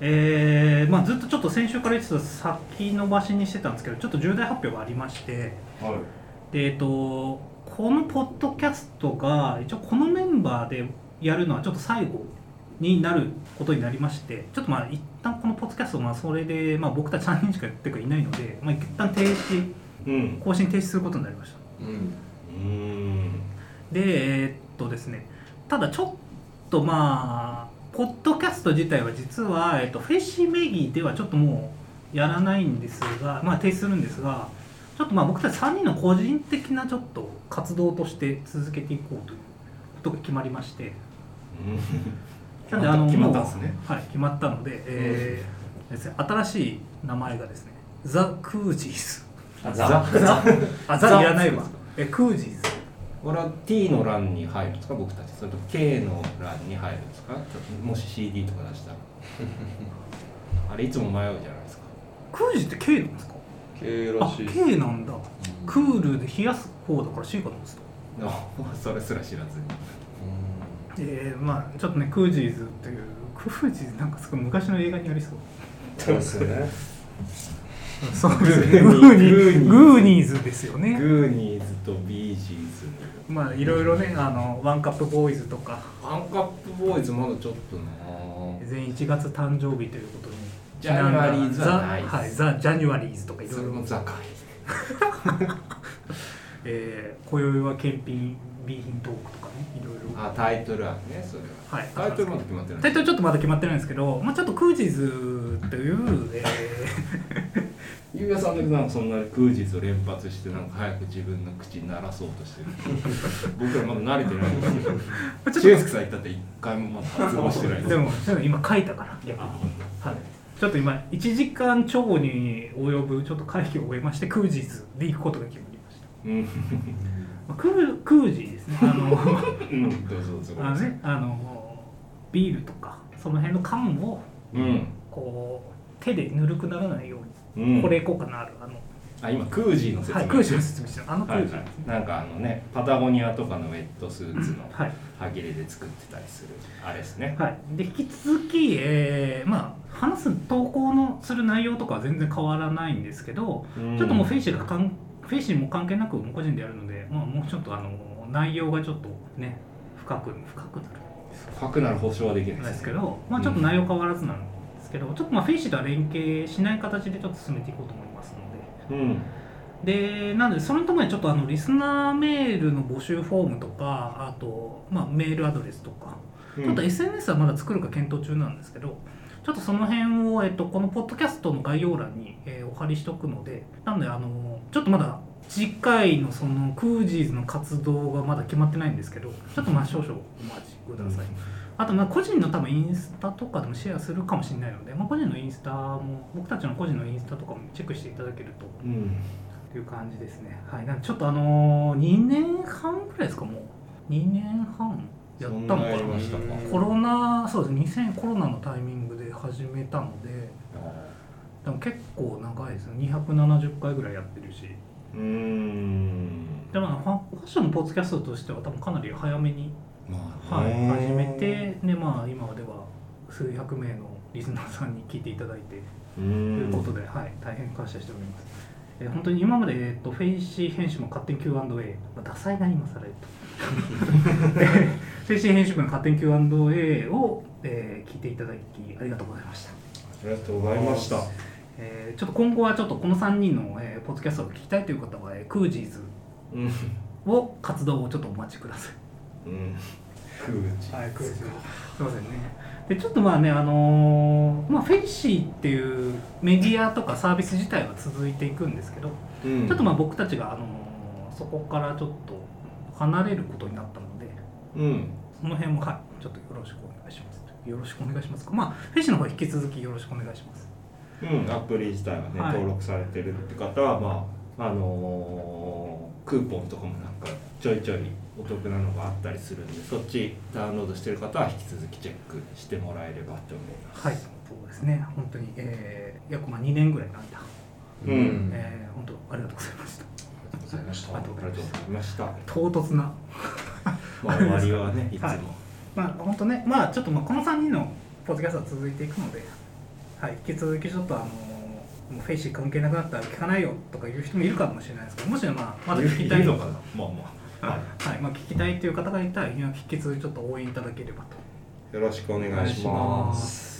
えーまあ、ずっとちょっと先週から言ってた先延ばしにしてたんですけどちょっと重大発表がありましてはい。で、えっと、このポッドキャストが一応このメンバーでやるのはちょっと最後になることになりましてちょっとまあ一旦このポッドキャストまあそれで、まあ、僕たち3人しかやっていないので、まあ、一旦停止うん更新停止することになりました。うん。うん。でえーっとですねただちょっとまあポッドキャスト自体は実は、えっと、フェシメギではちょっともうやらないんですがまあ停止するんですがちょっとまあ僕たち3人の個人的なちょっと活動として続けていこうということが決まりまして。なんであの決まったんですね。はい決まったので、えーですね、新しい名前がですねザ・クージーズ。あザザあザザいらないわ。えクージーズこれは T の欄に入るんですか？僕たち。それと K の欄に入るんですか？もし CD とか出したら。あれいつも迷うじゃないですか。クージーって K なんですか？K らあしい K なんだ。クールで冷やす方だから C かと思ってたあそれすら知らずに。えー、まあちょっとねクージーズっていうクージーズなんかすごい昔の映画にありそう。そうですよねそうですね。ググーニー。ズグーニーズですよね。グーニーズとビージーズ。まあいろいろねあのワンカップボーイズとか。アンカップボーイズまだちょっとな。全員1月誕生日ということに。ジャニュアリーズはないザはいザ・ジャニュアリーズとかいろいろもザカイえー今宵は検品 B 品トークとかねいろいろ。あタイトル案ねそれは。はい。タイトルまだ決まってない。タイトルちょっとまだ決まってないんですけど、まあ、ちょっとクージーズという、えゆうやさんだけなんかそんなクージーズを連発してなんか早く自分の口に鳴らそうとしてる。僕らまだ慣れてないんですけど。ー、ちシュウょっスケさん言ったって一回もまだ発語してないとでもでも今書いたから逆に、はい、ちょっと今1時間超に及ぶちょっと会議を終えましてクージーズで行くことが決まりました、うん。まあ、クークージーですね。あの うんあのねあのビールとかその辺の缶をうん。こう手でぬるくならないよううん。に、これ効果のあるあの、あ今クージーの説明。はい、クージーの説明してるあのクはいージーなんかあのねパタゴニアとかのウェットスーツのはい。歯切れで作ってたりする。あれですね。はい、で引き続き、えーまあ、話す投稿のする内容とかは全然変わらないんですけど、ちょっともうフェイシーがかんフェイシーも関係なくもう個人でやるので、まあ、もうちょっとあの内容がちょっとね深く深くな深くなる保証はできないるんですけど、まあ、ちょっと内容変わらずなんですけど、ちょっとまあフェイシーとは連携しない形でちょっと進めていこうと思いますので。うんでなのでそれともにちょっとあのリスナーメールの募集フォームとかあと、まあ、メールアドレスとかちょっと SNS はまだ作るか検討中なんですけど、ちょっとその辺を、えっと、このポッドキャストの概要欄に、えーお貼りしておくので、なので、あの、ちょっとまだ次回のそのクージーズの活動がまだ決まってないんですけど、ちょっとまあ少々お待ちください。あと、まあ個人の多分インスタとかでもシェアするかもしれないので、まあ個人のインスタも、僕たちの個人のインスタとかもチェックしていただけるとうんという感じですね。はい。なんでちょっとあのー、2年半ぐらいですか、もう。2年半やったのかなコロナ、そうです、2000コロナのタイミングで始めたので、でも結構長いですね。270回ぐらいやってるし。うーんでも、ファッションのポッドキャストとしては多分かなり早めに、まあはい、ね始めて、で、まあ今では数百名のリスナーさんに聞いていただいて、うということんで、はい、大変感謝しております。えー本当に今まで、えー、とフェイシー編集の勝手に Q&A、まあ、ダサいな今されると。でフェイシー編集部の勝手に Q&A を、えー聞いていただきありがとうございました。ありがとうございましたえーちょっと今後はちょっとこの3人の、えーポッドキャストを聞きたいという方は、えークージーズうんを活動をちょっとお待ちください。うんクージはい、クージーズ。すいませんね。で、ちょっとまあね、あのーまあ、フェイシーっていうメディアとかサービス自体は続いていくんですけど、うんちょっとまあ僕たちが、あのーそこからちょっと離れることになったので、うんその辺も、はい、ちょっとよろしくお願いします。よろしくお願いします。まあ、フェイシーの方は引き続きよろしくお願いします。うん、アプリ自体がね、はい登録されてるって方はまああのークーポンとかもなんかちょいちょいお得なのがあったりするんでそっちダウンロードしてる方は引き続きチェックしてもらえればと思いますはい、そうですね。本当に、えー、約まあ2年ぐらいの間、うんえー、本当ありがとうございました。ありがとうございましたありがとうございました。唐突な。まあ、終わりはねいつも、はいまあ本当ね、まあちょっとまあこの3人のポッドキャストは続いていくので、はい、引き続きちょっとあのもうフェイシー関係なくなったら聞かないよとか言う人もいるかもしれないですけどもしまあまだ聞きたいのかな。まあまあはい。はいまあ、聞きたいという方がいたら引き続きちょっと応援いただければと。よろしくお願いします